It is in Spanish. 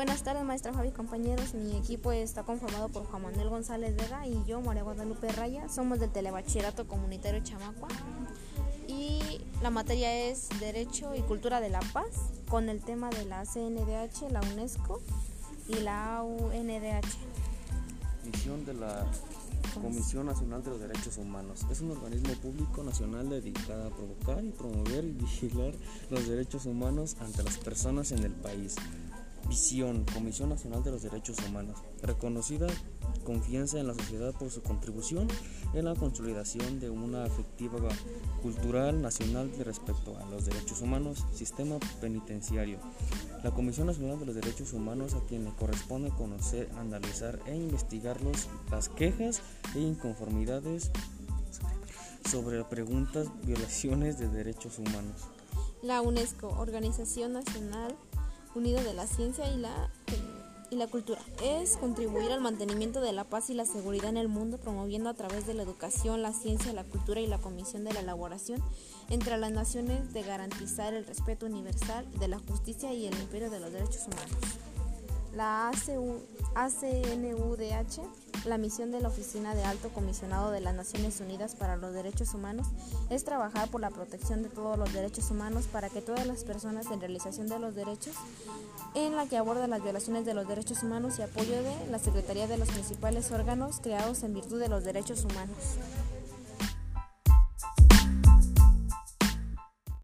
Buenas tardes, maestra Fabi, compañeros. Mi equipo está conformado por Juan Manuel González Vega y yo, María Guadalupe Raya. Somos del Telebachillerato Comunitario Chamacua y la materia es Derecho y Cultura de la Paz con el tema de la CNDH, la UNESCO y la UNDH. Misión de la Comisión Nacional de los Derechos Humanos. Es un organismo público nacional dedicado a provocar y promover y vigilar los derechos humanos ante las personas en el país. Visión, Comisión Nacional de los Derechos Humanos, reconocida confianza en la sociedad por su contribución en la consolidación de una afectiva cultural nacional respecto a los derechos humanos, sistema penitenciario. La Comisión Nacional de los Derechos Humanos a quien le corresponde conocer, analizar e investigar las quejas e inconformidades sobre preguntas, violaciones de derechos humanos. La UNESCO, Organización Nacional unido de la ciencia y la, y la cultura. Es contribuir al mantenimiento de la paz y la seguridad en el mundo, promoviendo a través de la educación, la ciencia, la cultura y la comisión de la elaboración entre las naciones de garantizar el respeto universal de la justicia y el imperio de los derechos humanos. La ACNUDH, la misión de la Oficina de Alto Comisionado de las Naciones Unidas para los Derechos Humanos es trabajar por la protección de todos los derechos humanos para que todas las personas en realización de los derechos, en la que aborda las violaciones de los derechos humanos y apoyo de la Secretaría de los principales órganos creados en virtud de los derechos humanos.